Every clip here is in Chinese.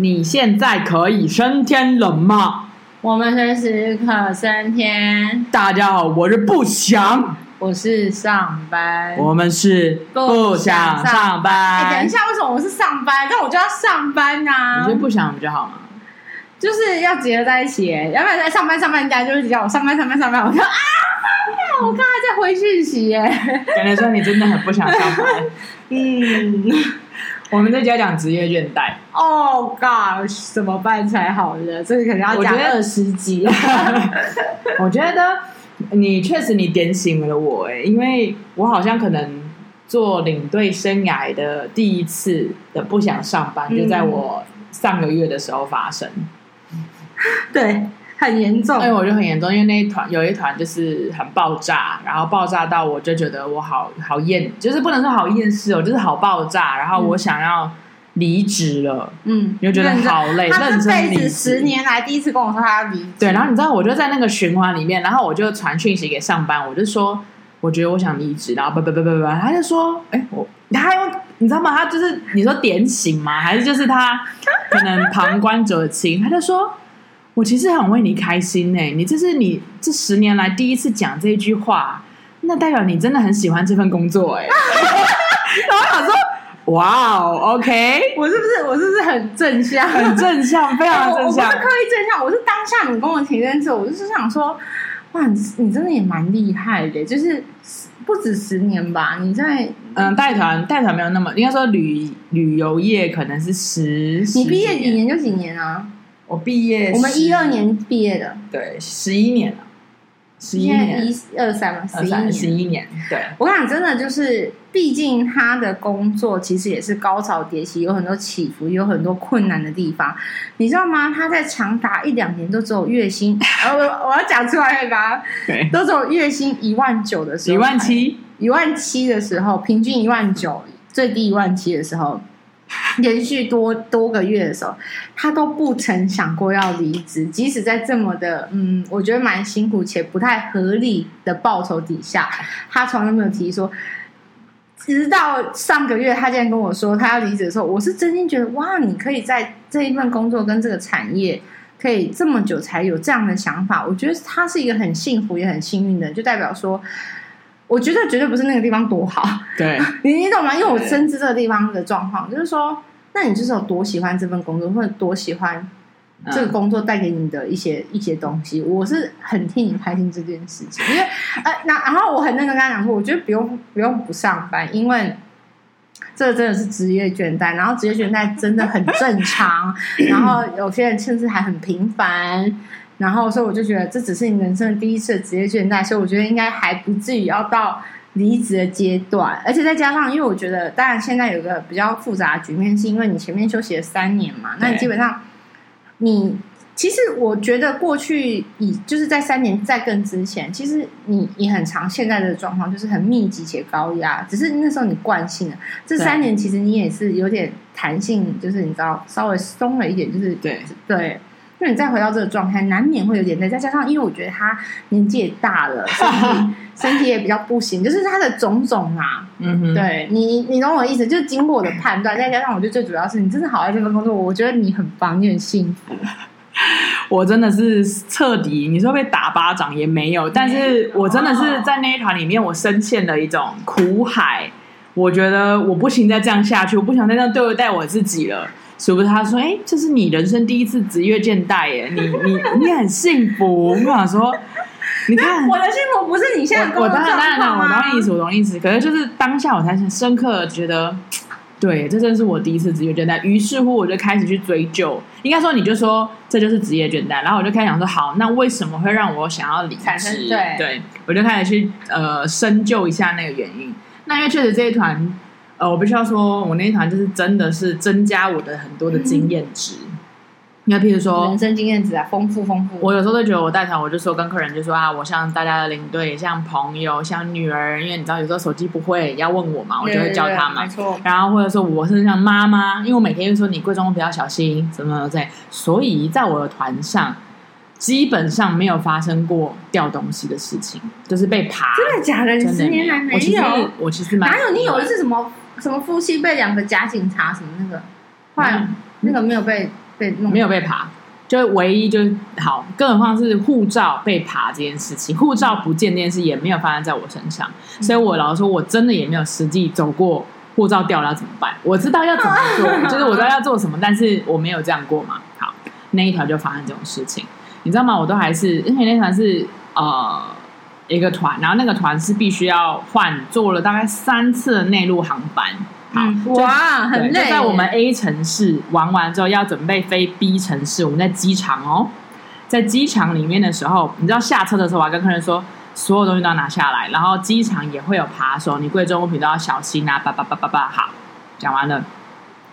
你现在可以升天了吗？我们随时可升天。大家好，我是不想，我是上班，我们是不想上班。哎，等一下，为什么我是上班？那我就要上班啊！你觉得不想比较好吗？就是要结合在一起，要不然在上班上班，人家就是叫我上班上班上班，我说啊，我刚才在回讯息耶，感觉说你真的很不想上班。嗯。我们在家讲职业倦怠。Oh gosh，怎么办才好呢？这个可能要讲二十集。我觉得你确实你点醒了我哎，因为我好像可能做领队生涯的第一次的不想上班，就在我上个月的时候发生。嗯、对。很严重，哎，我就很严重，因为那一团有一团就是很爆炸，然后爆炸到我就觉得我好好厌，就是不能说好厌世哦，就是好爆炸，然后我想要离职了，嗯，就觉得好累，他这辈子十年来第一次跟我说他要离职，对，然后你知道我就在那个循环里面，然后我就传讯息给上班，我就说我觉得我想离职，然后不不不不不，他就说，哎，我他用你知道吗？他就是你说点醒吗？还是就是他可能旁观者清，他就说。我其实很为你开心呢、欸，你这是你这十年来第一次讲这一句话，那代表你真的很喜欢这份工作哎、欸。然后想说，哇哦，OK，我是不是我是不是很正向？很正向，非常正向。我不是刻意正向，我是当下你跟我提这件事，我就是想说，哇，你你真的也蛮厉害的，就是不止十年吧？你在嗯带团带团没有那么应该说旅旅游业可能是十，你毕业几年就几年啊？我毕业，我们一二年毕业的，对，十一年了，十一年，一二三嘛，十一年，十一年。对，我跟你讲，真的就是，毕竟他的工作其实也是高潮迭起，有很多起伏，有很多困难的地方，你知道吗？他在长达一两年都只有月薪，我我要讲出来吧，对，都只有月薪一万九的时候，一万七，一万七的时候，平均一万九，最低一万七的时候。连续多多个月的时候，他都不曾想过要离职，即使在这么的嗯，我觉得蛮辛苦且不太合理的报酬底下，他从来没有提说。直到上个月，他竟然跟我说他要离职的时候，我是真心觉得哇，你可以在这一份工作跟这个产业可以这么久才有这样的想法，我觉得他是一个很幸福也很幸运的，就代表说。我觉得绝对不是那个地方多好，对，你你懂吗？因为我深知这个地方的状况，就是说，那你就是有多喜欢这份工作，或者多喜欢这个工作带给你的一些、嗯、一些东西。我是很替你开心这件事情，因为呃，那然后我很认真跟他讲说，我觉得不用不用不上班，因为这个真的是职业倦怠，然后职业倦怠真的很正常，然后有些人甚至还很频繁。然后，所以我就觉得这只是你人生的第一次的职业倦怠，所以我觉得应该还不至于要到离职的阶段。而且再加上，因为我觉得，当然现在有个比较复杂的局面，是因为你前面休息了三年嘛，那你基本上，你其实我觉得过去以就是在三年再更之前，其实你你很长现在的状况就是很密集且高压，只是那时候你惯性了。这三年其实你也是有点弹性，就是你知道稍微松了一点，就是对对。那你再回到这个状态，难免会有点累。再加上，因为我觉得他年纪也大了，身体 身体也比较不行，就是他的种种啊。嗯哼，对你，你懂我的意思，就是经过我的判断，再加上我觉得最主要是你真的好爱这份工作，我觉得你很棒，你很幸福。我真的是彻底，你说被打巴掌也没有，但是我真的是在那一团里面，我深陷了一种苦海。我觉得我不行再这样下去，我不想再这样对待我自己了。是不是他说：“哎，这是你人生第一次职业倦怠耶，你你 你很幸福。”我想说，你看我的幸福不是你现在我，我当然当然了，我懂意思，我懂意思。可是就是当下我才深刻的觉得，对，这真是我第一次职业倦怠。于是乎，我就开始去追究。应该说，你就说这就是职业倦怠。然后我就开始想说，好，那为什么会让我想要离职？对，对，我就开始去呃深究一下那个原因。那因为确实这一团。呃，我必须要说，我那一团就是真的是增加我的很多的经验值。你看、嗯，譬如说人生经验值啊，丰富丰富。我有时候都觉得我带团，我就说跟客人就说啊，我像大家的领队，像朋友，像女儿，因为你知道有时候手机不会要问我嘛，我就会教他嘛。没错。然后或者说我是像妈妈，因为我每天就说你贵重物比较小心，什么在，所以在我的团上基本上没有发生过掉东西的事情，就是被爬。真的假的？你十年来没有？我其实，我其实蛮哪有？你有的是什么？什么夫妻被两个假警察什么那个，后来那个没有被被弄没有被爬，就唯一就是好，更何况是护照被爬这件事情，护照不见这件事也没有发生在我身上，嗯、所以我老实说，我真的也没有实际走过护照掉了要怎么办。我知道要怎么做，就是我知道要做什么，但是我没有这样过嘛。好，那一条就发生这种事情，你知道吗？我都还是因为那条是呃。一个团，然后那个团是必须要换，坐了大概三次的内陆航班。好，嗯、哇，很累。就在我们 A 城市玩完之后，要准备飞 B 城市。我们在机场哦，在机场里面的时候，你知道下车的时候，我还跟客人说，所有东西都要拿下来，然后机场也会有扒手，你贵重物品都要小心啊！叭叭叭叭叭，好，讲完了，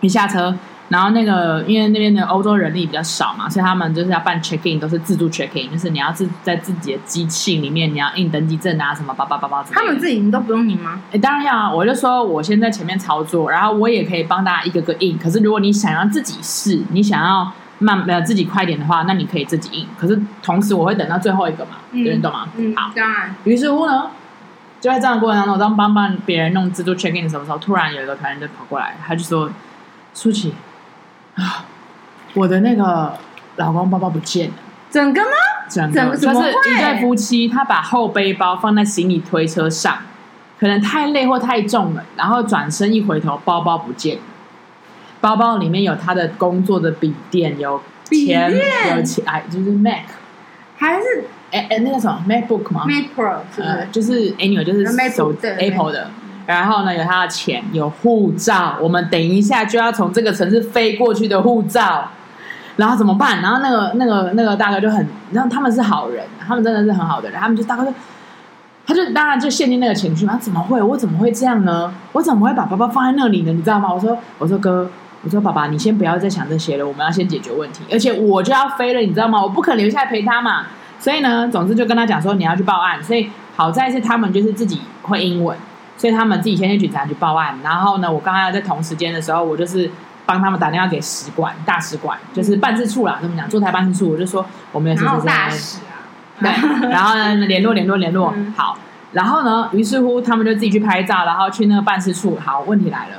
一下车。然后那个，因为那边的欧洲人力比较少嘛，所以他们就是要办 check in，都是自助 check in，就是你要自在自己的机器里面，你要印登机证啊，什么叭叭叭叭。他们自己你都不用印吗？哎，当然要啊！我就说我先在前面操作，然后我也可以帮大家一个个印。可是如果你想要自己试，你想要慢呃自己快点的话，那你可以自己印。可是同时我会等到最后一个嘛，有人懂吗？嗯，好，当然。于是乎呢，就在这样的过程当中，我当帮帮别人弄自助 check in 的时候，突然有一个团员就跑过来，他就说：“舒淇。”啊！我的那个老公包包不见了，整个吗？整个，就是一对夫妻，他把后背包放在行李推车上，可能太累或太重了，然后转身一回头，包包不见了。包包里面有他的工作的笔电，有钱，有钱，哎，就是 Mac，还是哎哎那个什么 MacBook 吗？Mac Pro 是不是？呃，就是 Anyway，就是手 Apple 的。然后呢，有他的钱，有护照。我们等一下就要从这个城市飞过去的护照，然后怎么办？然后那个那个那个大哥就很，然后他们是好人，他们真的是很好的人。他们就大哥就，他就当然就陷进那个情绪嘛。怎么会？我怎么会这样呢？我怎么会把包包放在那里呢？你知道吗？我说，我说哥，我说爸爸，你先不要再想这些了，我们要先解决问题。而且我就要飞了，你知道吗？我不可能留下来陪他嘛。所以呢，总之就跟他讲说你要去报案。所以好在是他们就是自己会英文。所以他们自己先去警察局报案，然后呢，我刚刚在同时间的时候，我就是帮他们打电话给使馆、大使馆，就是办事处啦，这么讲，驻台办事处，我就说我们有事情大使啊，对，然后呢，联络联络联络，嗯、好，然后呢，于是乎他们就自己去拍照，然后去那个办事处。好，问题来了，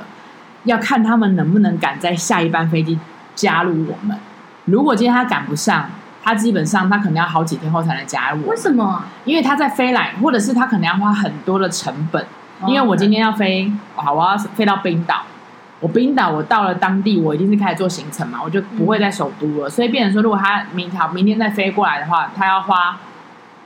要看他们能不能赶在下一班飞机加入我们。如果今天他赶不上，他基本上他可能要好几天后才能加入我。为什么？因为他在飞来，或者是他可能要花很多的成本。因为我今天要飞，好，我要飞到冰岛。我冰岛，我到了当地，我一定是开始做行程嘛，我就不会在首都了。嗯、所以，变成说，如果他明条明天再飞过来的话，他要花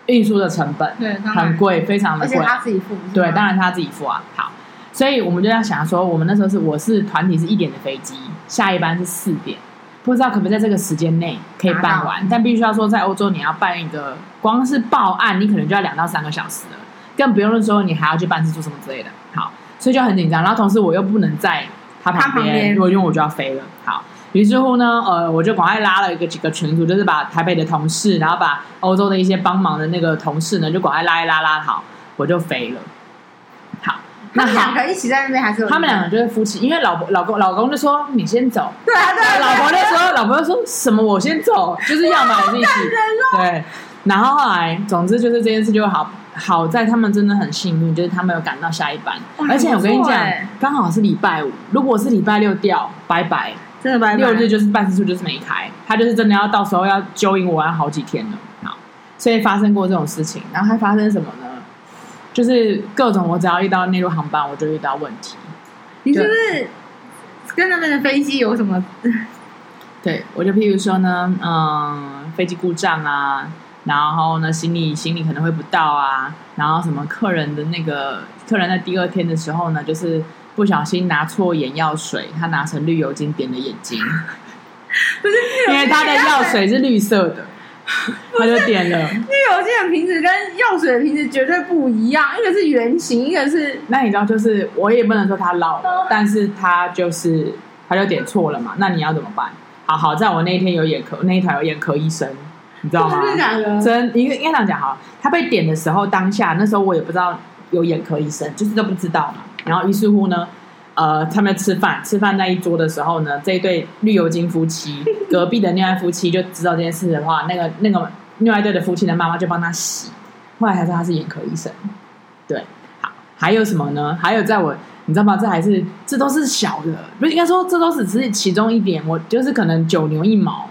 运输的成本，对，很贵，非常的贵。而且他自己付，对，当然他自己付啊。好，所以我们就要想说，我们那时候是我是团体是一点的飞机，下一班是四点，不知道可不可以在这个时间内可以办完，但必须要说，在欧洲你要办一个，光是报案，你可能就要两到三个小时了。更不用说，你还要去办事处什么之类的，好，所以就很紧张。然后同时我又不能在他旁边，如果因为我就要飞了。好，于是乎呢，呃，我就赶快拉了一个几个群组，就是把台北的同事，然后把欧洲的一些帮忙的那个同事呢，就赶快拉一拉拉好，我就飞了。好，那两个一起在那边还是？他们两个就是夫妻，因为老婆老公老公就说你先走，对啊对啊，老婆就说老婆就说什么我先走，就是要嘛我一起，对。然后后来，总之就是这件事就好。好在他们真的很幸运，就是他们有赶到下一班，而且我跟你讲，刚好是礼拜五。如果是礼拜六掉，拜拜，真的拜拜。六日就是办事处就是没开，他就是真的要到时候要揪引我要好几天了。好，所以发生过这种事情，然后还发生什么呢？就是各种我只要遇到内陆航班，我就遇到问题。你是不是跟他们的飞机有什么？对，我就譬如说呢，嗯，飞机故障啊。然后呢，行李行李可能会不到啊。然后什么客人的那个客人在第二天的时候呢，就是不小心拿错眼药水，他拿成绿油精点的眼睛，不是因为他的药水是绿色的，他就点了。绿油精的瓶子跟药水的瓶子绝对不一样，一个是圆形，一个是……那你知道，就是我也不能说他老但是他就是他就点错了嘛。那你要怎么办？好好在我那一天有眼科，那一台有眼科医生。你知道吗？真应该应该这样讲哈。他被点的时候，当下那时候我也不知道有眼科医生，就是都不知道嘛。然后于是乎呢，呃，他们吃饭吃饭那一桌的时候呢，这一对绿油精夫妻隔壁的另外夫妻就知道这件事的话，那个那个另外一对的夫妻的妈妈就帮他洗。后来才知道他是眼科医生。对，好，还有什么呢？还有在我你知道吗？这还是这都是小的，不是应该说这都是只是其中一点。我就是可能九牛一毛，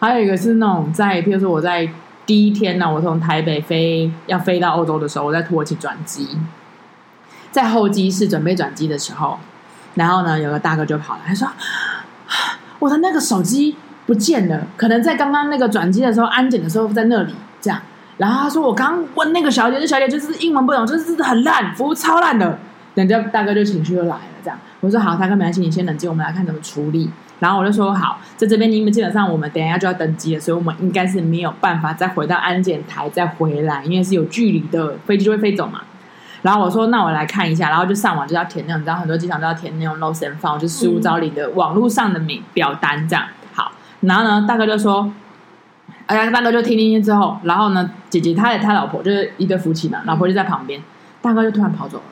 还有一个是那种在，譬如说我在第一天呢，我从台北飞要飞到欧洲的时候，我在土耳其转机，在候机室准备转机的时候，然后呢，有个大哥就跑来，他说：“我的那个手机不见了，可能在刚刚那个转机的时候，安检的时候在那里。”这样，然后他说：“我刚问那个小姐，那小姐就是英文不懂，就是很烂，服务超烂的。”人家大哥就情绪就来了，这样我说好，大哥没关系，你先冷静，我们来看怎么处理。然后我就说好，在这边你们基本上我们等一下就要登机了，所以我们应该是没有办法再回到安检台再回来，因为是有距离的，飞机就会飞走嘛。然后我说那我来看一下，然后就上网就要填那种，你知道很多机场都要填那种 lost and found，就失物招领的网络上的名表单这样。好，然后呢，大哥就说，哎呀，大哥就听听听之后，然后呢，姐姐他他老婆就是一对夫妻嘛，老婆就在旁边，大哥就突然跑走了。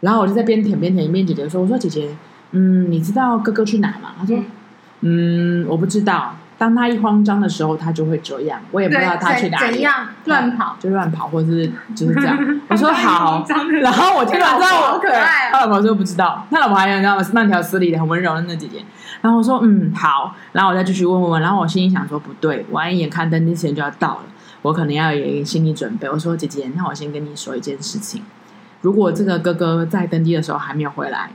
然后我就在边舔边舔，一边姐姐说：“我说姐姐，嗯，你知道哥哥去哪吗？”他说：“嗯，我不知道。当他一慌张的时候，他就会这样。我也不知道他去哪里，怎样乱跑，就乱跑，或者是就是这样。”我说：“好。”然后我听完之后，好可爱。他老婆说不知道，他老婆还有你知道吗？慢条斯理的，很温柔的那姐姐。然后我说：“嗯，好。”然后我再继续问问问。然后我心里想说：“不对，我一眼看登机时间就要到了，我可能要有一个心理准备。”我说：“姐姐，那我先跟你说一件事情。”如果这个哥哥在登机的时候还没有回来，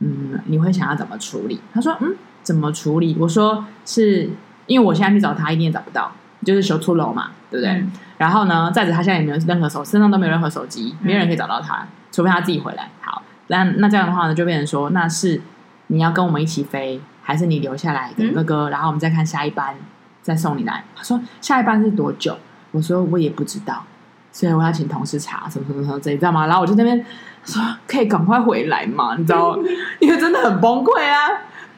嗯，你会想要怎么处理？他说，嗯，怎么处理？我说是因为我现在去找他，一定也找不到，就是修出楼嘛，对不对？嗯、然后呢，再者他现在也没有任何手，身上都没有任何手机，没有人可以找到他，嗯、除非他自己回来。好，那那这样的话呢，就变成说，那是你要跟我们一起飞，还是你留下来等哥哥，嗯、然后我们再看下一班再送你来？他说下一班是多久？我说我也不知道。所以我要请同事查什么什么什么这，你知道吗？然后我就那边说可以赶快回来嘛，你知道吗？因为真的很崩溃啊。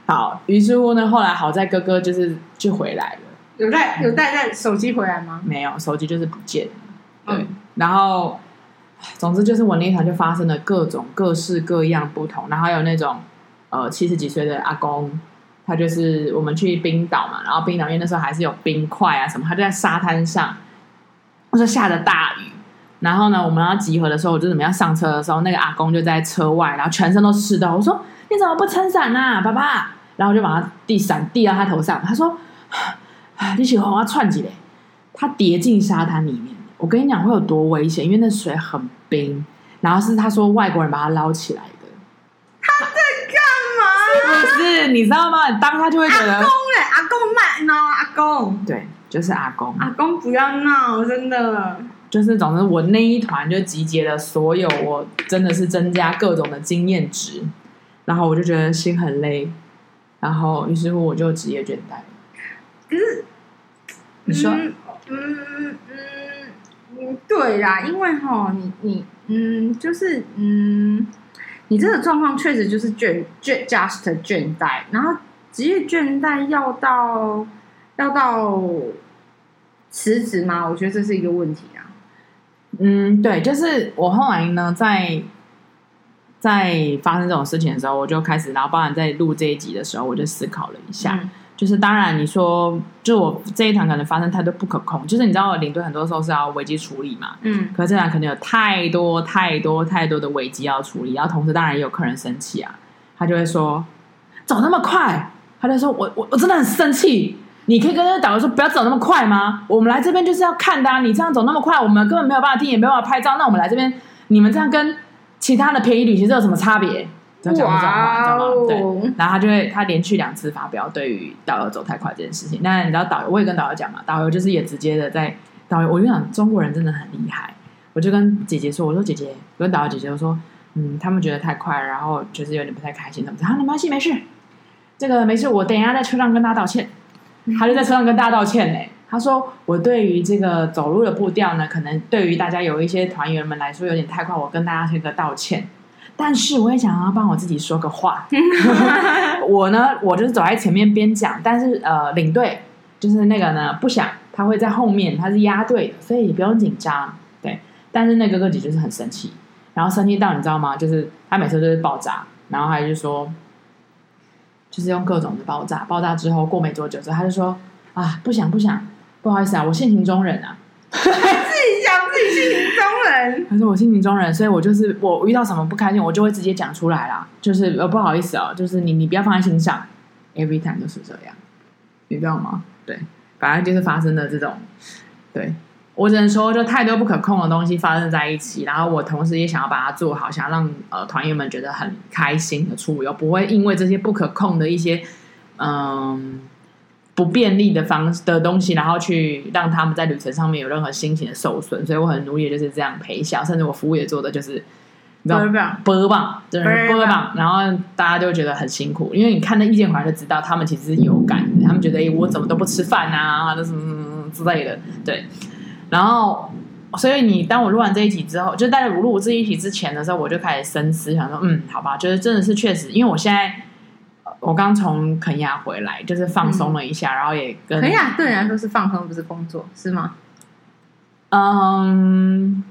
好，于是乎呢，后来好在哥哥就是就回来了，有带有带带手机回来吗？没有，手机就是不见了。对，嗯、然后总之就是我那一场就发生了各种各式各样不同，然后还有那种呃七十几岁的阿公，他就是我们去冰岛嘛，然后冰岛因为那时候还是有冰块啊什么，他就在沙滩上。我说下着大雨，然后呢，我们要集合的时候，我就准备要上车的时候，那个阿公就在车外，然后全身都湿的。我说：“你怎么不撑伞啊，爸爸？”然后我就把他递伞递到他头上。他说：“ 你喜欢我要窜几嘞？”他跌进沙滩里面。我跟你讲会有多危险，因为那水很冰。然后是他说外国人把他捞起来的。他在干嘛？是不是？你知道吗？当他就会觉得阿公嘞，阿公慢呢，阿公对。就是阿公，阿公不要闹，真的。就是总之，我那一团就集结了所有，我真的是增加各种的经验值，然后我就觉得心很累，然后于是乎我就职业倦怠。可是，你说，嗯嗯嗯，对啦，因为哈，你你嗯，就是嗯，你这个状况确实就是倦倦 just 倦怠，然后职业倦怠要到。要到辞职吗？我觉得这是一个问题啊。嗯，对，就是我后来呢，在在发生这种事情的时候，我就开始，然后包含在录这一集的时候，我就思考了一下。嗯、就是当然，你说，就我这一场可能发生太多不可控，就是你知道，我领队很多时候是要危机处理嘛。嗯。可是这场可能有太多太多太多的危机要处理，然后同时当然也有客人生气啊，他就会说走那么快，他就说我我我真的很生气。你可以跟那个导游说不要走那么快吗？我们来这边就是要看的啊！你这样走那么快，我们根本没有办法听，也没有办法拍照。那我们来这边，你们这样跟其他的便宜旅行社有什么差别？这样讲这种话，知道吗？对。然后他就会他连续两次发飙，对于导游走太快这件事情。那你知道导游，我也跟导游讲嘛，导游就是也直接的在导游。我就讲中国人真的很厉害，我就跟姐姐说，我说姐姐，我跟导游姐姐我说，嗯，他们觉得太快，然后就是有点不太开心，怎么着？啊，没关系，没事，这个没事，我等一下在车上跟他道歉。他就在车上跟大家道歉呢。他说：“我对于这个走路的步调呢，可能对于大家有一些团员们来说有点太快，我跟大家说个道歉。但是我也想要帮我自己说个话。我呢，我就是走在前面边讲，但是呃，领队就是那个呢，不想他会在后面，他是压队的，所以你不用紧张。对，但是那个哥哥姐就是很生气，然后生气到你知道吗？就是他每次都是爆炸，然后他就说。”就是用各种的爆炸，爆炸之后过没多久之后，他就说：“啊，不想不想，不好意思啊，我性情中人啊。”自己讲自己性情中人。他说我性情中人，所以我就是我遇到什么不开心，我就会直接讲出来啦。就是呃不好意思哦，就是你你不要放在心上，every time 都是这样，你知道吗？对，反正就是发生的这种，对。我只能说，就太多不可控的东西发生在一起，然后我同时也想要把它做好，想要让呃团员们觉得很开心的出游，不会因为这些不可控的一些嗯不便利的方式的东西，然后去让他们在旅程上面有任何心情的受损。所以我很努力，就是这样陪笑，甚至我服务也做的就是你知道播棒，对波棒，然后大家就觉得很辛苦，因为你看那意见回来就知道，他们其实是有感的，他们觉得哎，我怎么都不吃饭啊，什么什么之类的，对。然后，所以你当我录完这一集之后，就在我录这一集之前的时候，我就开始深思，想说，嗯，好吧，就是真的是确实，因为我现在我刚从肯亚回来，就是放松了一下，嗯、然后也跟肯亚对人来说是放松，不是工作，是吗？嗯，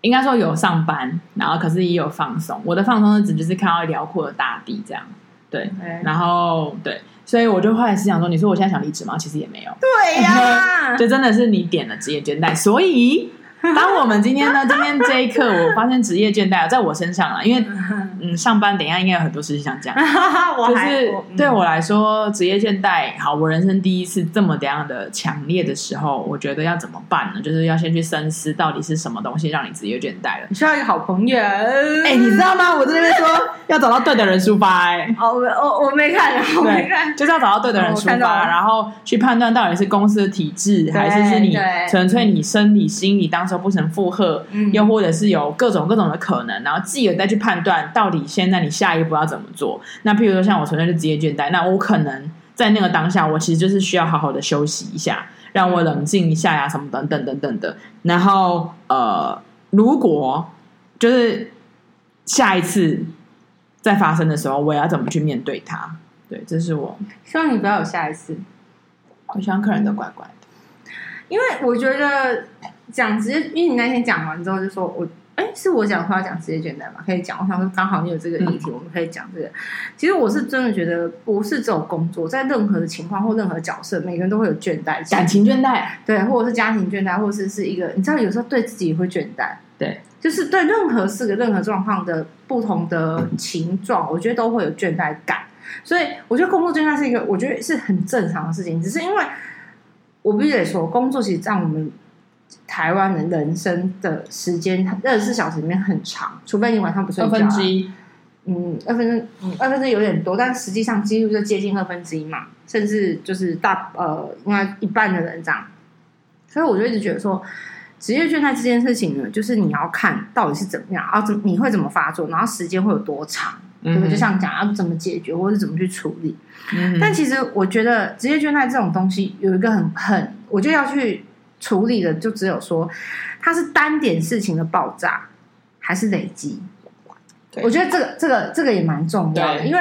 应该说有上班，然后可是也有放松。我的放松是指就是看到辽阔的大地这样，对，对然后对。所以我就后来是想说，你说我现在想离职吗？其实也没有。对呀，就真的是你点了职业倦怠，所以。当我们今天呢，今天这一刻，我发现职业倦怠在我身上了，因为 嗯，上班等一下应该有很多事情想讲，就是对我来说，职业倦怠，好，我人生第一次这么这样的强烈的时候，我觉得要怎么办呢？就是要先去深思，到底是什么东西让你职业倦怠了？你需要一个好朋友，哎，你知道吗？我在那边说要找到对的人出发，哎，哦，我我我没看，我没看，就是要找到对的人出发，然后去判断到底是公司的体制，还是是你纯粹你生理心理当。说不成负荷，又或者是有各种各种的可能，然后继而再去判断到底现在你下一步要怎么做。那譬如说像我纯粹是职业倦怠，那我可能在那个当下，我其实就是需要好好的休息一下，让我冷静一下呀，什么等等等等的。然后呃，如果就是下一次再发生的时候，我要怎么去面对它？对，这是我希望你不要有下一次。我希望客人都乖乖的，因为我觉得。讲直接，因为你那天讲完之后就说我，哎，是我讲话讲直接倦怠嘛，可以讲。我想说刚好你有这个议题，嗯、我们可以讲这个。其实我是真的觉得，不是这种工作，在任何的情况或任何角色，每个人都会有倦怠，感情倦怠，对，或者是家庭倦怠，或者是是一个，你知道，有时候对自己也会倦怠，对，就是对任何事的任何状况的不同的情状，我觉得都会有倦怠感。所以我觉得工作倦怠是一个，我觉得是很正常的事情，只是因为我必须得说，工作其实让我们。台湾人人生的时间二十四小时里面很长，除非你晚上不睡觉。二分之一，嗯，二分之，嗯，二分之一有点多，但实际上几乎就接近二分之一嘛，甚至就是大呃，应该一半的人这样。所以我就一直觉得说，职业倦怠这件事情呢，就是你要看到底是怎么样，啊，怎你会怎么发作，然后时间会有多长，对不对？就像讲要怎么解决，或者是怎么去处理。嗯、但其实我觉得职业倦怠这种东西有一个很很，我就要去。处理的就只有说，它是单点事情的爆炸，还是累积？对我觉得这个这个这个也蛮重要的，因为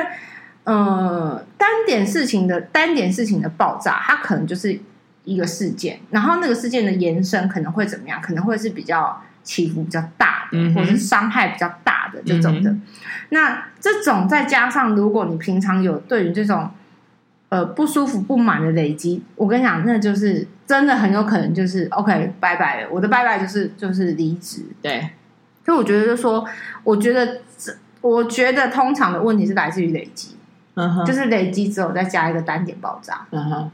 呃，单点事情的单点事情的爆炸，它可能就是一个事件，然后那个事件的延伸可能会怎么样？可能会是比较起伏比较大的，嗯、或者是伤害比较大的这种的。嗯、那这种再加上，如果你平常有对于这种。呃，不舒服、不满的累积，我跟你讲，那就是真的很有可能就是 OK，拜拜了。我的拜拜就是就是离职。对，所以我觉得就是说，我觉得这，我觉得通常的问题是来自于累积，嗯哼，就是累积之后再加一个单点爆炸，嗯哼。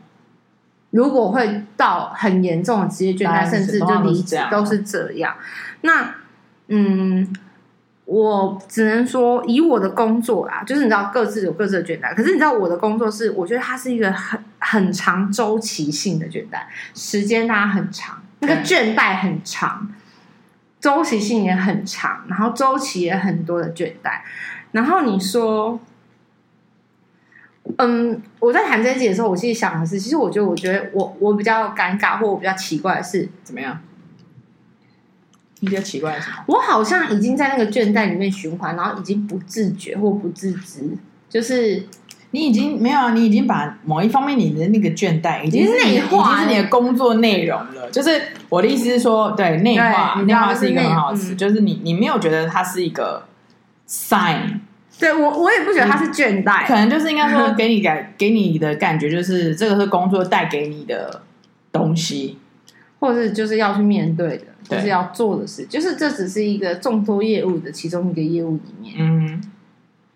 如果会到很严重的职业倦怠，甚至就离职，都是这样。那，嗯。我只能说，以我的工作啦，就是你知道，各自有各自的倦怠。可是你知道，我的工作是，我觉得它是一个很很长周期性的倦怠，时间它很长，那个倦怠很长，周期性也很长，然后周期也很多的倦怠。然后你说，嗯，我在谈这一集的时候，我其实想的是，其实我觉得，我觉得我我比较尴尬，或我比较奇怪的是，怎么样？比较奇怪的是，我好像已经在那个倦怠里面循环，然后已经不自觉或不自知，就是你已经没有啊，你已经把某一方面你的那个倦怠已经是内化，已经是你的工作内容了。就是我的意思是说，对内化，内化是一个很好词，嗯、就是你你没有觉得它是一个 sign。对我我也不觉得它是倦怠，可能就是应该说给你感给你的感觉就是这个是工作带给你的东西。或者是就是要去面对的，就是要做的事，就是这只是一个众多业务的其中一个业务里面。嗯，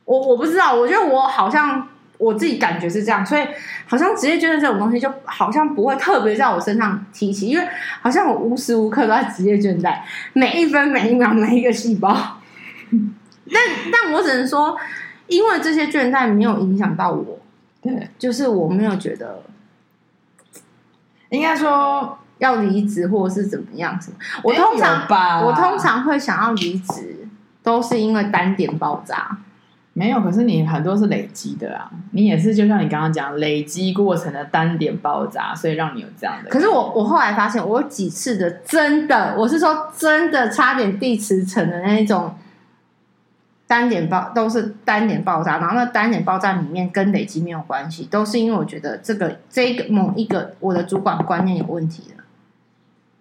我我不知道，我觉得我好像我自己感觉是这样，所以好像职业倦怠这种东西，就好像不会特别在我身上提起，因为好像我无时无刻都在职业倦怠，每一分每一秒每一个细胞。但但我只能说，因为这些倦怠没有影响到我，对，就是我没有觉得应该说要离职或者是怎么样什么。我通常我通常会想要离职，都是因为单点爆炸。没有，可是你很多是累积的啊，你也是就像你刚刚讲，累积过程的单点爆炸，所以让你有这样的。可是我我后来发现，我有几次的真的，我是说真的，差点地磁层的那一种。单点爆都是单点爆炸，然后那单点爆炸里面跟累积没有关系，都是因为我觉得这个这个某一个我的主管观念有问题了，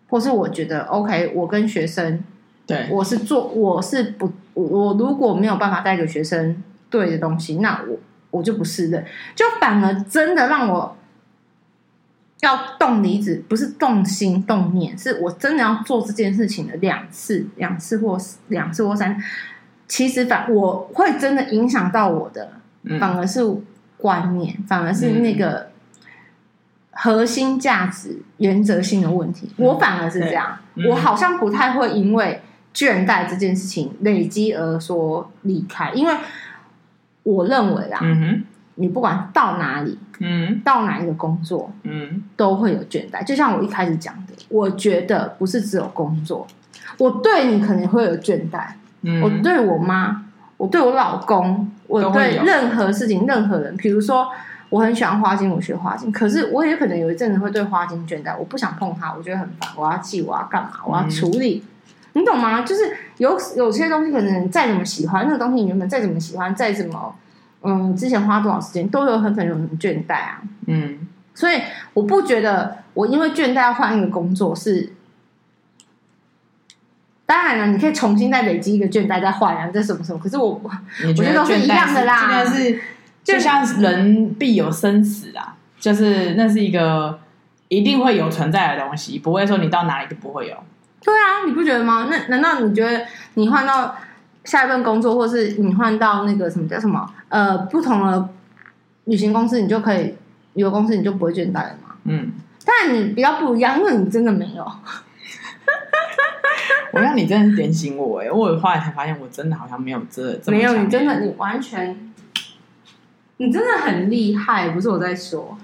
或是我觉得 OK，我跟学生，对，我是做我是不我如果没有办法带给学生对的东西，那我我就不是的，就反而真的让我要动离子，不是动心动念，是我真的要做这件事情的两次，两次或两次或三。其实反我会真的影响到我的，嗯、反而是观念，反而是那个核心价值、原则性的问题。嗯、我反而是这样，嗯、我好像不太会因为倦怠这件事情累积而说离开，因为我认为啊，嗯、你不管到哪里，嗯，到哪一个工作，嗯，都会有倦怠。就像我一开始讲的，我觉得不是只有工作，我对你可能会有倦怠。嗯、我对我妈，我对我老公，我对任何事情、任何人，比如说我很喜欢花精，我学花精，可是我也可能有一阵子会对花精倦怠，我不想碰它，我觉得很烦，我要记，我要干嘛，我要处理，嗯、你懂吗？就是有有些东西，可能再怎么喜欢那个东西，你原本再怎么喜欢，再怎么嗯，之前花多少时间，都有很可能有人倦怠啊。嗯，所以我不觉得我因为倦怠要换一个工作是。当然了，你可以重新再累积一个倦怠，再换啊，这什么什么？可是我，我觉得都是一样的啦。真的是，就像人必有生死啊，就是那是一个一定会有存在的东西，不会说你到哪里都不会有。对啊，你不觉得吗？那难道你觉得你换到下一份工作，或是你换到那个什么叫什么呃不同的旅行公司，你就可以旅游公司你就不会倦怠了吗？嗯，但你比较不一样，因为你真的没有。我让你真的是点醒我哎！我后来才发现，我真的好像没有这这么没有你真的你完全，你真的很厉害，不是我在说。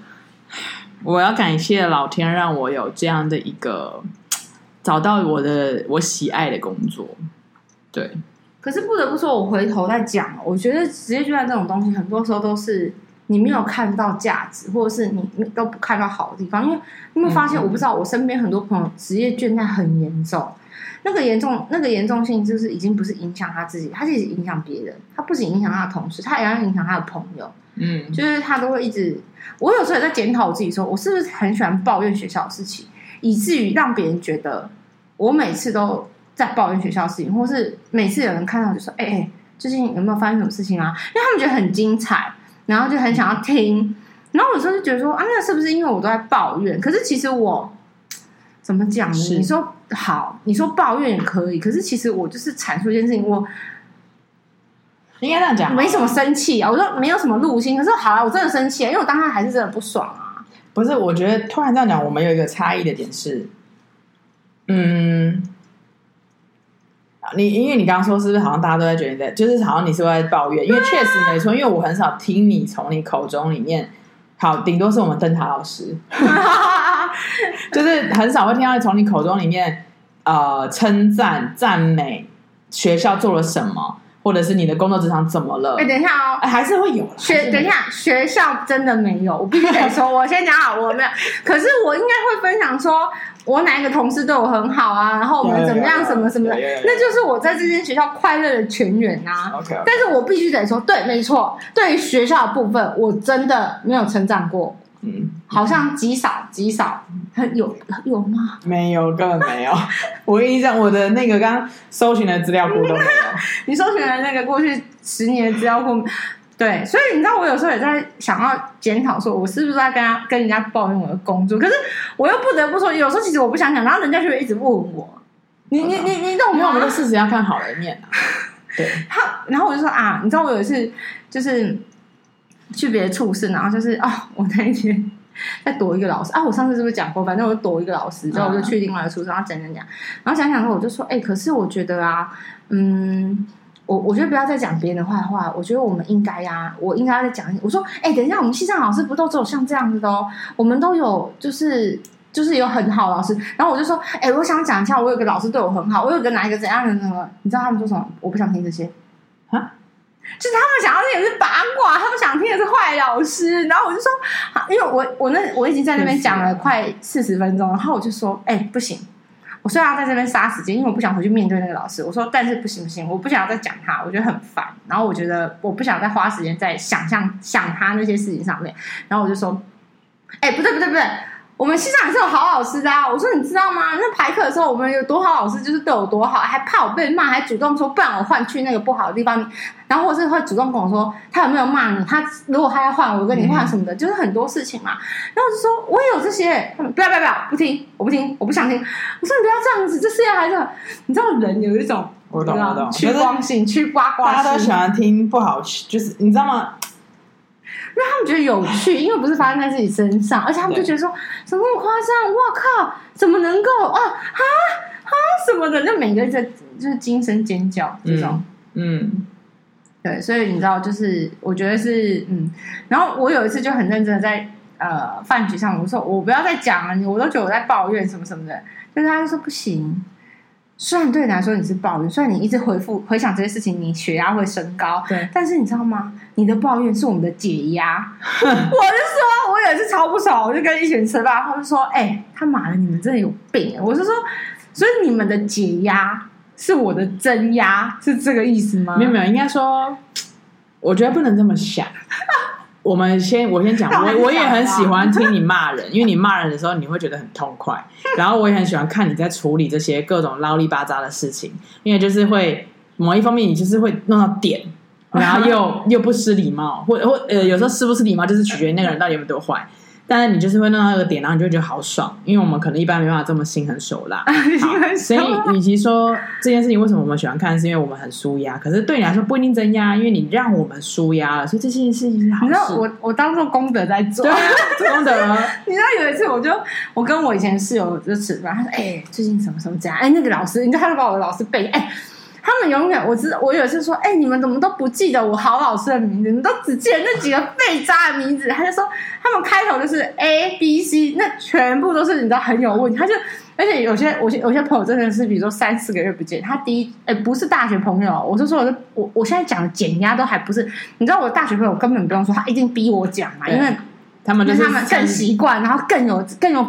我要感谢老天，让我有这样的一个找到我的我喜爱的工作。对，可是不得不说，我回头再讲，我觉得职业倦怠这种东西，很多时候都是你没有看到价值，或者是你你都不看到好的地方。因为你有没有发现，我不知道，我身边很多朋友职业倦怠很严重。那个严重，那个严重性就是已经不是影响他自己，他其实影响别人。他不仅影响他的同事，他也要影响他的朋友。嗯，就是他都会一直。我有时候也在检讨我自己说，说我是不是很喜欢抱怨学校的事情，以至于让别人觉得我每次都在抱怨学校的事情，或是每次有人看到就说：“哎、欸、哎，最近有没有发生什么事情啊？”因为他们觉得很精彩，然后就很想要听。然后有时候就觉得说：“啊，那是不是因为我都在抱怨？”可是其实我。怎么讲呢？你说好，你说抱怨也可以，可是其实我就是阐述一件事情，我应该这样讲，没什么生气啊。我说没有什么怒心，可是好啊，我真的生气啊，因为我当时还是真的不爽啊。不是，我觉得突然这样讲，我们有一个差异的点是，嗯，你因为你刚刚说是不是好像大家都在觉得，就是好像你是在抱怨，因为确实没错，因为我很少听你从你口中里面，好，顶多是我们灯塔老师。就是很少会听到从你口中里面，呃，称赞、赞美学校做了什么，或者是你的工作职场怎么了？哎，等一下哦，欸、还是会有学。等一下，学校真的没有，我必须得说，我先讲好，我没有。可是我应该会分享说，我哪一个同事对我很好啊，然后我们怎么样，什么什么的，那就是我在这间学校快乐的泉源啊。但是我必须得说，对，没错，对于学校的部分，我真的没有成长过。嗯，好像极少极少，有有吗？没有，根本没有。我跟你讲，我的那个刚刚搜寻的资料库都没有。你搜寻的那个过去十年的资料库，对，所以你知道，我有时候也在想要检讨，说我是不是在跟他跟人家抱怨我的工作？可是我又不得不说，有时候其实我不想讲，然后人家就会一直问我。你你你你懂吗？因为我们的事实要看好的一面啊。对。他，然后我就说啊，你知道我有一次就是去别的处室，然后就是啊、哦，我那一天在躲一个老师啊，我上次是不是讲过？反正我就躲一个老师，然后我就去另外一个处室，然后讲讲讲，然后讲讲后我就说，哎、欸，可是我觉得啊，嗯。我我觉得不要再讲别人的坏话，我觉得我们应该呀、啊，我应该要再讲。我说，哎、欸，等一下，我们西藏老师不都只有像这样子的哦？我们都有，就是就是有很好的老师。然后我就说，哎、欸，我想讲一下，我有个老师对我很好，我有个哪一个怎样的那个，你知道他们说什么？我不想听这些啊，就是他们想要听的是八卦，他们想听的是坏老师。然后我就说，因为我我那我已经在那边讲了快四十分钟，然后我就说，哎、欸，不行。我虽然要在这边杀时间，因为我不想回去面对那个老师。我说，但是不行不行，我不想要再讲他，我觉得很烦。然后我觉得我不想再花时间在想象想他那些事情上面。然后我就说，哎，不对不对不对。我们系上也是有好老师的啊！我说你知道吗？那排课的时候，我们有多好老师，就是对我多好，还怕我被骂，还主动说不然我换去那个不好的地方。然后或是会主动跟我说他有没有骂你，他如果他要换，我跟你换什么的，嗯、就是很多事情嘛。然后我就说我也有这些，他们不要不要不要，不听，我不听，我不想听。我说你不要这样子，这世界还是你知道人有一种我懂我懂趋光性、趋八卦，大家都喜欢听不好，就是你知道吗？因为他们觉得有趣，因为不是发生在自己身上，而且他们就觉得说，怎么那么夸张？我靠，怎么能够啊啊啊什么的？就每个人在就是惊声尖叫这种，嗯，嗯对，所以你知道，就是我觉得是嗯，然后我有一次就很认真的在呃饭局上，我说我不要再讲了，你我都觉得我在抱怨什么什么的，但是他就说不行。虽然对你来说你是抱怨，虽然你一直回复回想这些事情，你血压会升高。对，但是你知道吗？你的抱怨是我们的解压。我就说，我也是超不爽，我就跟一群人吃饭，他们说：“哎、欸，他妈的，你们真的有病！”我就说，所以你们的解压是我的增压，是这个意思吗？没有没有，应该说，我觉得不能这么想。我们先，我先讲，我我也很喜欢听你骂人，因为你骂人的时候你会觉得很痛快。然后我也很喜欢看你在处理这些各种捞里巴杂的事情，因为就是会某一方面你就是会弄到点，然后又 又不失礼貌，或或呃有时候失不失礼貌就是取决于那个人到底有没有多坏。但是你就是会弄到那个点，然后你就觉得好爽，因为我们可能一般没办法这么心狠手辣。所以与其说这件事情为什么我们喜欢看，是因为我们很舒压。可是对你来说不一定增压，因为你让我们舒压了，所以这件事情是好事。你知道我我当做功德在做，对啊，功德。你知道有一次我就我跟我以前室友就吃饭，他说：“哎、欸，最近什么什么怎样？哎、欸，那个老师，你知道他就把我的老师背哎。欸”他们永远，我知道，我有一次说，哎、欸，你们怎么都不记得我好老师的名字？你们都只记得那几个废渣的名字。他就说，他们开头就是 A B C，那全部都是你知道很有问题。他就，而且有些，我有些朋友真的是，比如说三四个月不见，他第一，哎、欸，不是大学朋友，我是说，我我我现在讲的减压都还不是，你知道，我大学朋友根本不用说，他一定逼我讲嘛，因为他们就是他们更习惯，然后更有更有，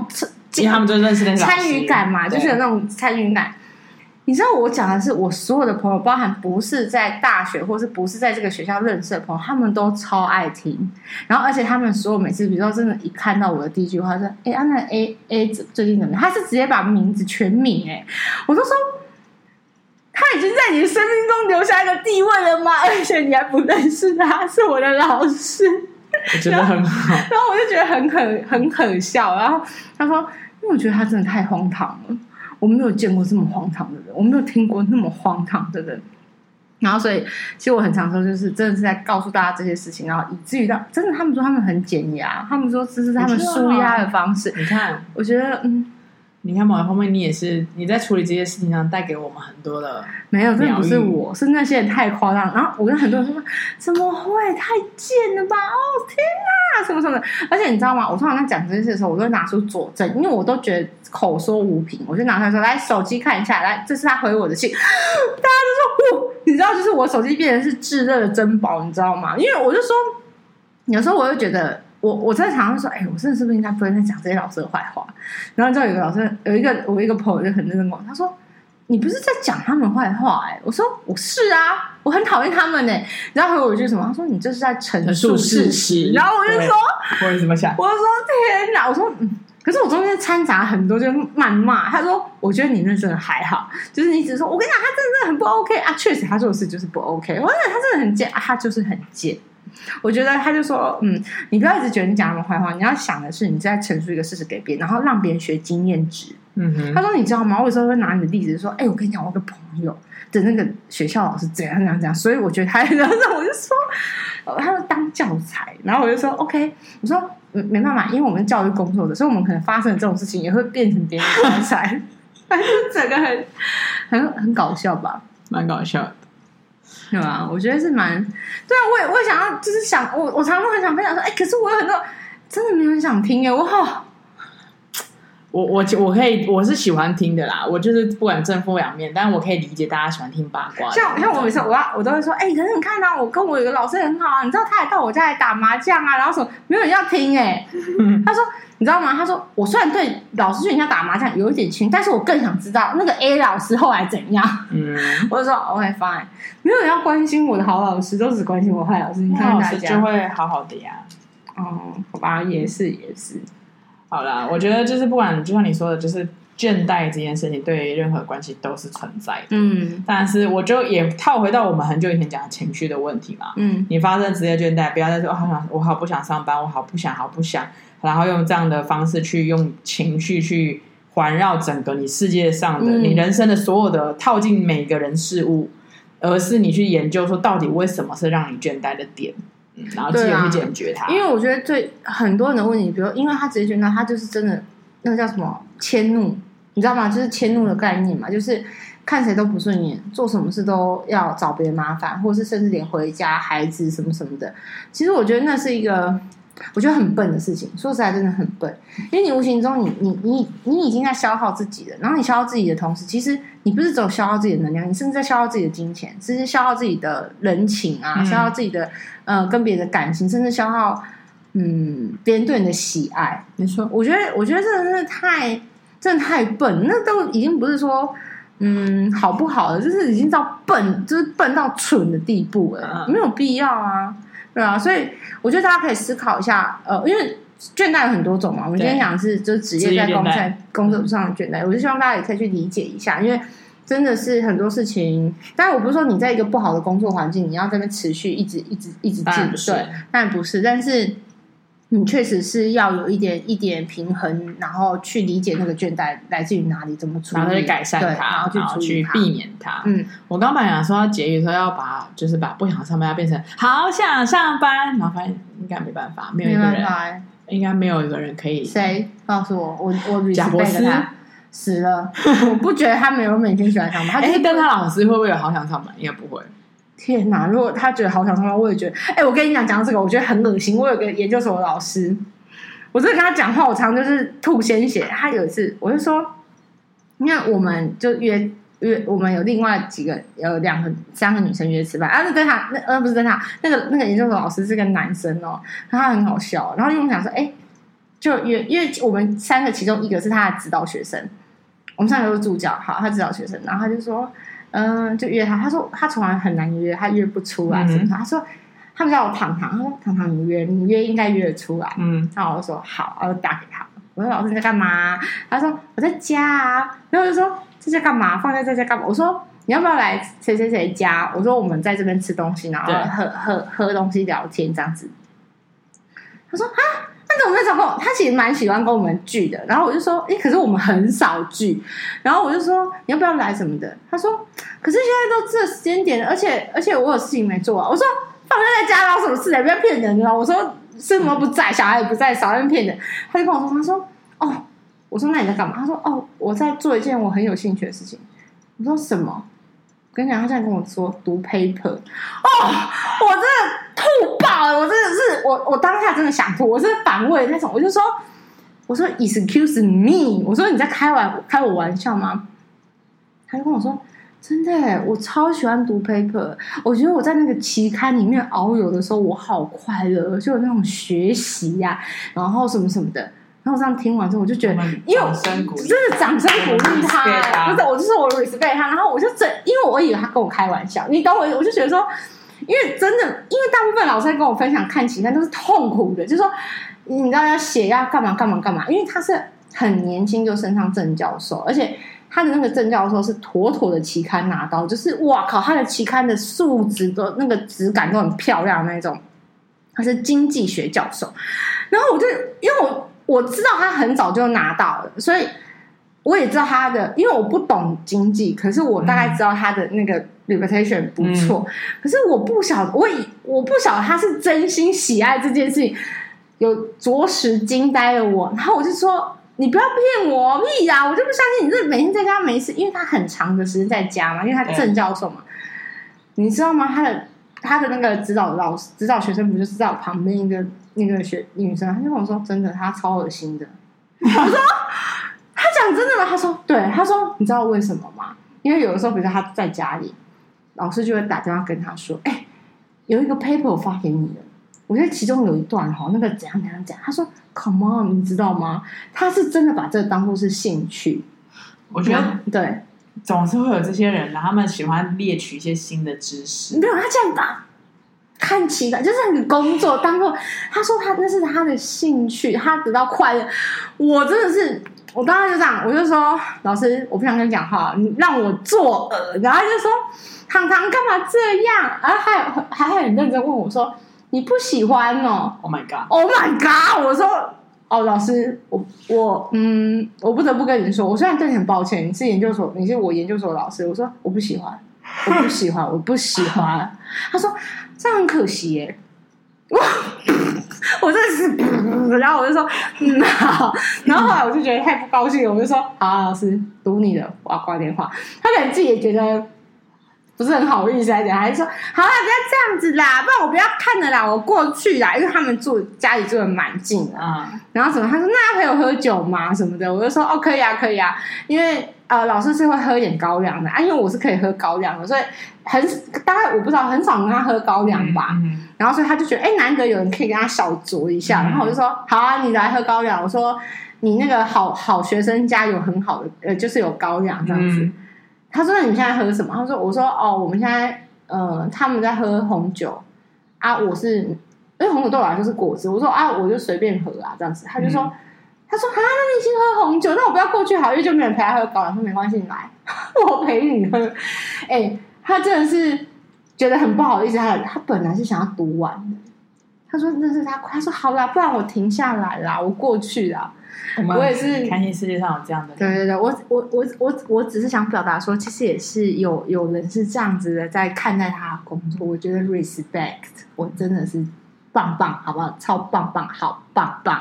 因为他们就认识那个参与感嘛，就是有那种参与感。你知道我讲的是我所有的朋友，包含不是在大学或是不是在这个学校认识的朋友，他们都超爱听。然后，而且他们所有每次，比如说真的，一看到我的第一句话说：“哎，安娜 A A 最近怎么样？”他是直接把名字全名哎，我都说他已经在你的生命中留下一个地位了吗？而且你还不认识他，是我的老师，我觉得很好。然后我就觉得很可很可笑。然后他说：“因为我觉得他真的太荒唐了。”我没有见过这么荒唐的人，我没有听过那么荒唐的人。然后，所以其实我很常说，就是真的是在告诉大家这些事情，然后以至于到真的，他们说他们很减压，他们说这是他们舒压的方式。你看，我觉得嗯。你看，某一方面，你也是你在处理这些事情上带给我们很多的。没有，这不是我，是那些人太夸张。然后我跟很多人说：“怎么会？太贱了吧！”哦，天哪，什么什么的。而且你知道吗？我通常在讲这件事的时候，我都会拿出佐证，因为我都觉得口说无凭。我就拿出来说：“来，手机看一下，来，这是他回我的信。”大家都说：“不，你知道，就是我手机变成是炙热的珍宝，你知道吗？”因为我就说，有时候我就觉得。我我在常常说，哎、欸，我真的是不是应该不会再讲这些老师的坏话？然后就有一个老师，有一个我一个朋友就很认真问，他说：“你不是在讲他们坏话？”哎，我说：“我是啊，我很讨厌他们呢。”然后回我一句什么？他说：“你这是在陈述事实。”然后我就说：“我也这么想。”我说：“天哪！”我说：“嗯。”可是我中间掺杂很多，就谩骂。他说：“我觉得你那真的还好，就是你只是说，我跟你讲，他真的真的很不 OK 啊。确实，他做的事就是不 OK。我觉得他真的很贱啊，他就是很贱。” 我觉得他就说，嗯，你不要一直觉得你讲他们坏话，你要想的是你在陈述一个事实给别人，然后让别人学经验值。嗯哼，他说你知道吗？我有时候会拿你的例子说，哎，我跟你讲，我个朋友的那个学校老师怎样怎样怎样，所以我觉得他，然后我就说，他说当教材，然后我就说 OK，我说没没办法，因为我们教育工作的，所以我们可能发生的这种事情也会变成别人的教材，反正整个很很很搞笑吧，蛮搞笑的。对吧？我觉得是蛮对啊，我也我也想要，就是想我我常常很想分享说，哎，可是我有很多真的没有人想听哎，我好，我我我可以我是喜欢听的啦，我就是不管正负两面，但是我可以理解大家喜欢听八卦。像像我每次我要我都会说，哎，可是你看到、啊、我跟我有个老师很好啊，你知道他还到我家来打麻将啊，然后说没有人要听哎，他说。你知道吗？他说：“我虽然对老师去人家打麻将有一点情，但是我更想知道那个 A 老师后来怎样。”嗯，我就说：“OK fine，没有人要关心我的好老师，都只关心我坏老师。你看大家就会好好的呀。”哦，好吧，也是也是。好啦，我觉得就是不管，就像你说的，就是倦怠这件事情，对任何关系都是存在的。嗯，但是我就也套回到我们很久以前讲的情绪的问题嘛。嗯，你发生职业倦怠，不要再说“好想我好不想上班，我好不想好不想”。然后用这样的方式去用情绪去环绕整个你世界上的、嗯、你人生的所有的套进每个人事物，而是你去研究说到底为什么是让你倦怠的点，嗯、然后自己去解决它。因为我觉得最很多人的问题，比如因为他直接倦怠，他就是真的那个叫什么迁怒，你知道吗？就是迁怒的概念嘛，就是看谁都不顺眼，做什么事都要找别人麻烦，或者是甚至连回家孩子什么什么的。其实我觉得那是一个。我觉得很笨的事情，说实在真的很笨，因为你无形中你你你你已经在消耗自己了，然后你消耗自己的同时，其实你不是只有消耗自己的能量，你甚至在消耗自己的金钱，甚至消耗自己的人情啊，嗯、消耗自己的呃跟别人的感情，甚至消耗嗯别人对你的喜爱。没错，我觉得我觉得真的是太真的太笨，那都已经不是说嗯好不好了，就是已经到笨，就是笨到蠢的地步了，嗯、没有必要啊。对啊，所以我觉得大家可以思考一下，呃，因为倦怠有很多种嘛。我们今天讲的是就是职业在工在工作上的倦怠，我就希望大家也可以去理解一下，因为真的是很多事情。当然，我不是说你在一个不好的工作环境，你要在那边持续一直一直一直进，对，但不是，但是。你确实是要有一点一点平衡，然后去理解那个倦怠来自于哪里，怎么处理，然后去改善它，然后去处理它，去避免它。嗯，我刚本来想说要结语说要把就是把不想上班要变成好想上班，然后发现应该没办法，没有一个人，应该没有一个人可以。谁告诉我？我我贾博士死了，我不觉得他没有每天喜欢上班。哎，但他老师会不会有好想上班？应该不会。天哪！如果他觉得好想上，我也觉得。哎，我跟你讲，讲到这个，我觉得很恶心。我有个研究所的老师，我真的跟他讲话，我常常就是吐鲜血。他有一次，我就说，你看，我们就约约，我们有另外几个，有两个、三个女生约吃饭。啊，是跟他，那呃不是跟他，那个那个研究所老师是个男生哦，他很好笑。然后因为我们想说，哎，就约，因为我们三个其中一个是他的指导学生，我们三个都是助教，好，他指导学生，然后他就说。嗯，就约他。他说他从来很难约，他约不出来。什么、嗯？他说他们叫我糖糖。他说糖糖，你约你约应该约得出来。嗯，然后我就说好，我就打给他。我说老师你在干嘛？他说我在家啊。然后我就说这在干嘛？放在这在干嘛？我说你要不要来谁谁谁家？我说我们在这边吃东西，然后喝喝喝东西聊天这样子。他说啊。我们那时候，他其实蛮喜欢跟我们聚的。然后我就说，诶、可是我们很少聚。然后我就说，你要不要来什么的？他说，可是现在都这时间点了，而且而且我有事情没做啊。我说，放假在家，然后什么事？不要骗人，你知道？我说，师母不在，小孩也不在，少在骗人。他就跟我说，他说，哦，我说那你在干嘛？他说，哦，我在做一件我很有兴趣的事情。我说什么？我跟你讲，他现在跟我说读 paper。哦，我真的。吐爆了！我真的是我，我当下真的想吐，我是反胃那种。我就说，我说 Excuse me，我说你在开玩开我玩笑吗？他就跟我说，真的，我超喜欢读 paper。我觉得我在那个期刊里面遨游的时候，我好快乐，就有那种学习呀、啊，然后什么什么的。然后这样听完之后，我就觉得，因为真的掌声鼓励他，不是我就是我 respect 他。然后我就真，因为我以为他跟我开玩笑，你懂我，我就觉得说。因为真的，因为大部分老师跟我分享看期刊都是痛苦的，就是说，你知道要写要干嘛干嘛干嘛，因为他是很年轻就升上正教授，而且他的那个正教授是妥妥的期刊拿到，就是哇靠，他的期刊的素质都那个质感都很漂亮那种。他是经济学教授。然后我就因为我我知道他很早就拿到了，所以我也知道他的，因为我不懂经济，可是我大概知道他的那个 reputation 不错。嗯、可是我不晓得，我以我不晓得他是真心喜爱这件事情，有着实惊呆了我。然后我就说：“你不要骗我，屁呀！我就不相信你这每天在家没事，因为他很长的时间在家嘛，因为他正教授嘛，你知道吗？他的。”他的那个指导老师指导学生不就是在我旁边一个那个学女生，他就跟我说：“真的，他超恶心的。”我说：“他讲真的吗？”他说：“对。”他说：“你知道为什么吗？因为有的时候，比如说他在家里，老师就会打电话跟他说：‘哎、欸，有一个 paper 我发给你了，我觉得其中有一段哈，那个怎样怎样讲。’他说：‘Come on，你知道吗？他是真的把这个当做是兴趣。’我觉得对。”总是会有这些人，然后他们喜欢猎取一些新的知识。没有，他这样打，看起来就是你工作当做，他说他那是他的兴趣，他得到快乐。我真的是，我当时就这样，我就说老师，我不想跟你讲话，你让我作恶。然后他就说糖糖干嘛这样？然后还还还很认真问我说，你不喜欢哦？Oh my god！Oh my god！我说。哦，老师，我我嗯，我不得不跟你说，我虽然对你很抱歉，你是研究所，你是我研究所的老师，我说我不喜欢，我不喜欢，我不喜欢。他说这样很可惜耶，哇，我真的是，然后我就说嗯好，然后后来我就觉得太不高兴了，我就说好，老师读你的，我要挂电话。他可能自己也觉得。不是很好意思来讲，还是说好了，不要这样子啦，不然我不要看了啦，我过去啦，因为他们住家里住的蛮近的啊。嗯、然后什么？他说那要陪我喝酒吗？什么的？我就说哦，可以啊，可以啊，因为呃，老师是会喝一点高粱的啊，因为我是可以喝高粱的，所以很大概我不知道很少跟他喝高粱吧。嗯嗯、然后所以他就觉得哎，难得有人可以跟他小酌一下，嗯、然后我就说好啊，你来喝高粱。我说你那个好好学生家有很好的呃，就是有高粱这样子。嗯他说：“那你们现在喝什么？”他说：“我说哦，我们现在呃，他们在喝红酒啊，我是因为红酒对我来说是果汁。我说啊，我就随便喝啊，这样子。他就说，嗯、他说啊，那你先喝红酒，那我不要过去好，因为就没人陪他喝高粱。说没关系，你来，我陪你喝。哎、欸，他真的是觉得很不好意思，他他本来是想要读完的。他说那是他，他说好啦，不然我停下来啦，我过去啦。”我也是开心，世界上有这样的。对对对，我我我我我只是想表达说，其实也是有有人是这样子的在看待他的工作。我觉得 respect，我真的是棒棒，好不好？超棒棒，好棒棒！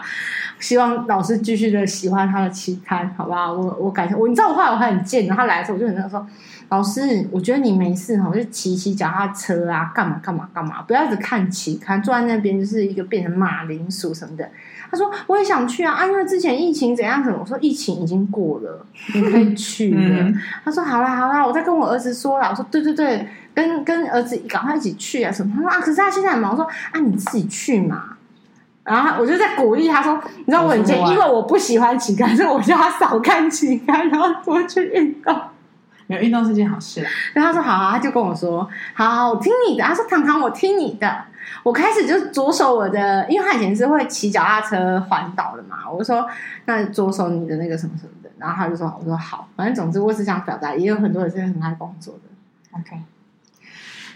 希望老师继续的喜欢他的期刊，好不好？我我感谢我，你知道我后来我还很贱，然后他来的时候我就很那个说，老师，我觉得你没事哈，就骑骑脚踏车啊，干嘛干嘛干嘛，不要一直看期刊，坐在那边就是一个变成马铃薯什么的。他说：“我也想去啊，啊，因为之前疫情怎样怎么？我说疫情已经过了，你可以去了。嗯”他说：“好啦好啦，我再跟我儿子说了。”我说：“对对对，跟跟儿子赶快一起去啊什么？”他说：“啊，可是他现在很忙。”我说：“啊，你自己去嘛。”然后我就在鼓励他说：“你知道我很贱，因为我不喜欢期刊，所以我叫他少看期刊，然后多去运动。没有运动是件好事。”然后他说：“好啊。”他就跟我说：“好好，我听你的。”他说：“糖糖，我听你的。”我开始就左手我的，因为他以前是会骑脚踏车环岛的嘛。我说，那左手你的那个什么什么的，然后他就说，我说好，反正总之我是想表达，也有很多人是很爱工作的。OK，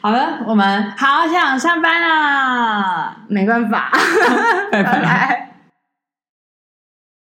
好了，我们好想上班啊，没办法，拜拜。